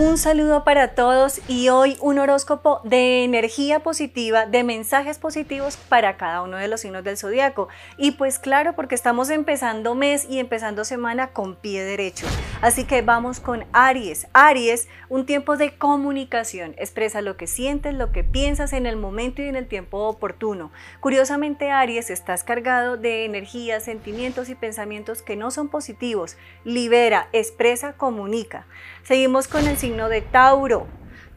Un saludo para todos y hoy un horóscopo de energía positiva, de mensajes positivos para cada uno de los signos del zodiaco. Y pues claro, porque estamos empezando mes y empezando semana con pie derecho. Así que vamos con Aries. Aries, un tiempo de comunicación. Expresa lo que sientes, lo que piensas en el momento y en el tiempo oportuno. Curiosamente, Aries, estás cargado de energías, sentimientos y pensamientos que no son positivos. Libera, expresa, comunica. Seguimos con el signo de Tauro.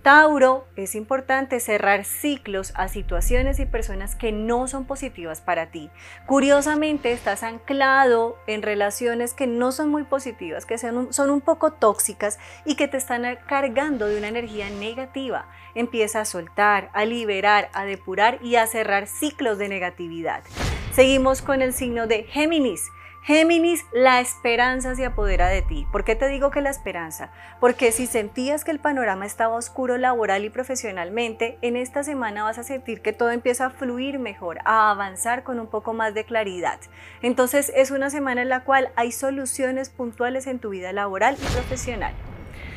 Tauro, es importante cerrar ciclos a situaciones y personas que no son positivas para ti. Curiosamente, estás anclado en relaciones que no son muy positivas, que son son un poco tóxicas y que te están cargando de una energía negativa. Empieza a soltar, a liberar, a depurar y a cerrar ciclos de negatividad. Seguimos con el signo de Géminis. Géminis, la esperanza se apodera de ti. ¿Por qué te digo que la esperanza? Porque si sentías que el panorama estaba oscuro laboral y profesionalmente, en esta semana vas a sentir que todo empieza a fluir mejor, a avanzar con un poco más de claridad. Entonces es una semana en la cual hay soluciones puntuales en tu vida laboral y profesional.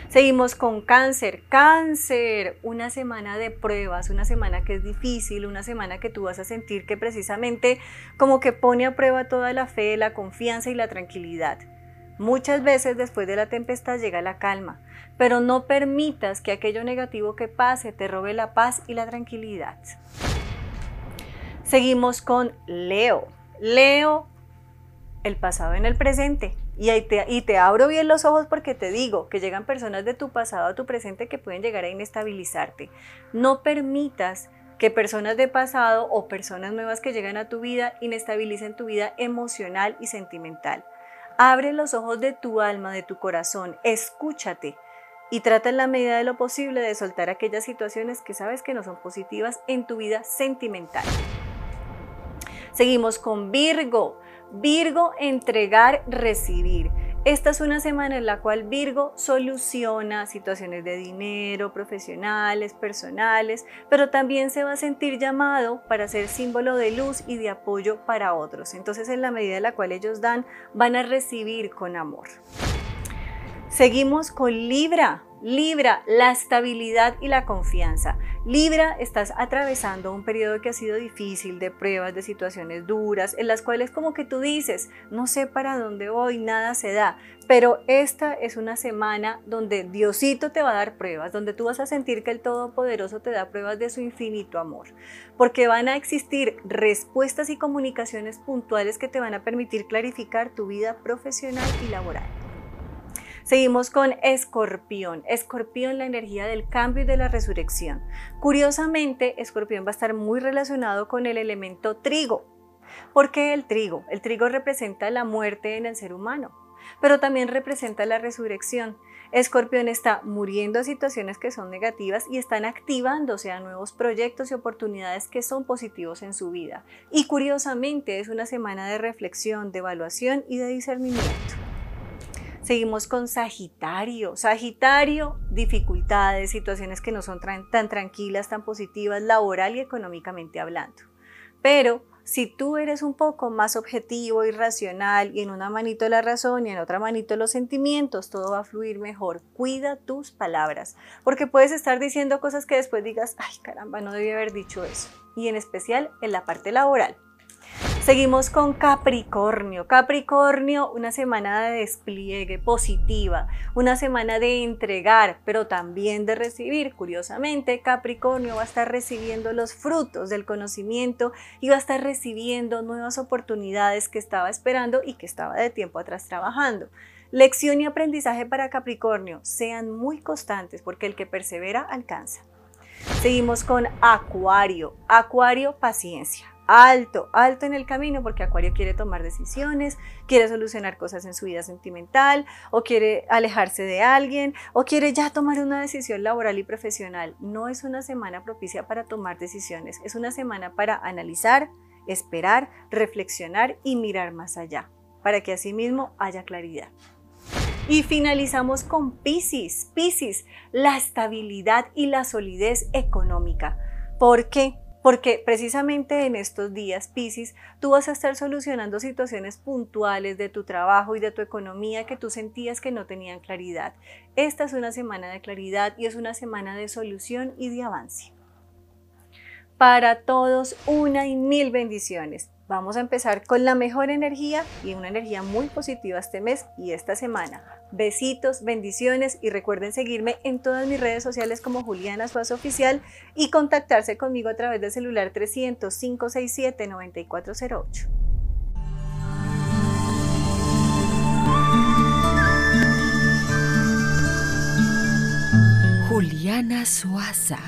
Seguimos con cáncer. Cáncer, una semana de pruebas, una semana que es difícil, una semana que tú vas a sentir que precisamente como que pone a prueba toda la fe, la confianza y la tranquilidad. Muchas veces después de la tempestad llega la calma, pero no permitas que aquello negativo que pase te robe la paz y la tranquilidad. Seguimos con Leo. Leo, el pasado en el presente. Y, te, te abro bien los ojos porque te digo que llegan personas de tu pasado a tu presente que pueden llegar a inestabilizarte. No permitas que personas de pasado o personas nuevas que llegan a tu vida inestabilicen tu vida emocional y sentimental. Abre los ojos de tu alma, de tu corazón, escúchate y trata en la medida de lo posible de soltar aquellas situaciones que sabes que no son positivas en tu vida sentimental. Seguimos con Virgo. Virgo, entregar, recibir. Esta es una semana en la cual Virgo soluciona situaciones de dinero, profesionales, personales, pero también se va a sentir llamado para ser símbolo de luz y de apoyo para otros. Entonces, en la medida en la cual ellos dan, van a recibir con amor. Seguimos con Libra. Libra, la estabilidad y la confianza. Libra, estás atravesando un periodo que ha sido difícil, de pruebas, de situaciones duras, en las cuales como que tú dices, no sé para dónde voy, nada se da, pero esta es una semana donde Diosito te va a dar pruebas, donde tú vas a sentir que el Todopoderoso te da pruebas de su infinito amor, porque van a existir respuestas y comunicaciones puntuales que te van a permitir clarificar tu vida profesional y laboral. Seguimos con Escorpión. Escorpión, la energía del cambio y de la resurrección. Curiosamente, Escorpión va a estar muy relacionado con el elemento trigo. ¿Por qué el trigo? El trigo representa la muerte en el ser humano, pero también representa la resurrección. Escorpión está muriendo a situaciones que son negativas y están activándose a nuevos proyectos y oportunidades que son positivos en su vida. Y curiosamente es una semana de reflexión, de evaluación y de discernimiento. Seguimos con Sagitario. Sagitario, dificultades, situaciones que no son tan tranquilas, tan positivas, laboral y económicamente hablando. Pero si tú eres un poco más objetivo y racional y en una manito la razón y en otra manito los sentimientos, todo va a fluir mejor. Cuida tus palabras, porque puedes estar diciendo cosas que después digas, ay caramba, no debí haber dicho eso. Y en especial en la parte laboral. Seguimos con Capricornio. Capricornio, una semana de despliegue positiva, una semana de entregar, pero también de recibir. Curiosamente, Capricornio va a estar recibiendo los frutos del conocimiento y va a estar recibiendo nuevas oportunidades que estaba esperando y que estaba de tiempo atrás trabajando. Lección y aprendizaje para Capricornio. Sean muy constantes porque el que persevera alcanza. Seguimos con Acuario. Acuario, paciencia alto, alto en el camino porque Acuario quiere tomar decisiones, quiere solucionar cosas en su vida sentimental o quiere alejarse de alguien o quiere ya tomar una decisión laboral y profesional. No es una semana propicia para tomar decisiones, es una semana para analizar, esperar, reflexionar y mirar más allá, para que asimismo haya claridad. Y finalizamos con Pisces. Pisces, la estabilidad y la solidez económica. ¿Por qué? Porque precisamente en estos días, Piscis, tú vas a estar solucionando situaciones puntuales de tu trabajo y de tu economía que tú sentías que no tenían claridad. Esta es una semana de claridad y es una semana de solución y de avance. Para todos, una y mil bendiciones. Vamos a empezar con la mejor energía y una energía muy positiva este mes y esta semana. Besitos, bendiciones y recuerden seguirme en todas mis redes sociales como Juliana Suazo Oficial y contactarse conmigo a través del celular 300 567 9408. Juliana Suaza.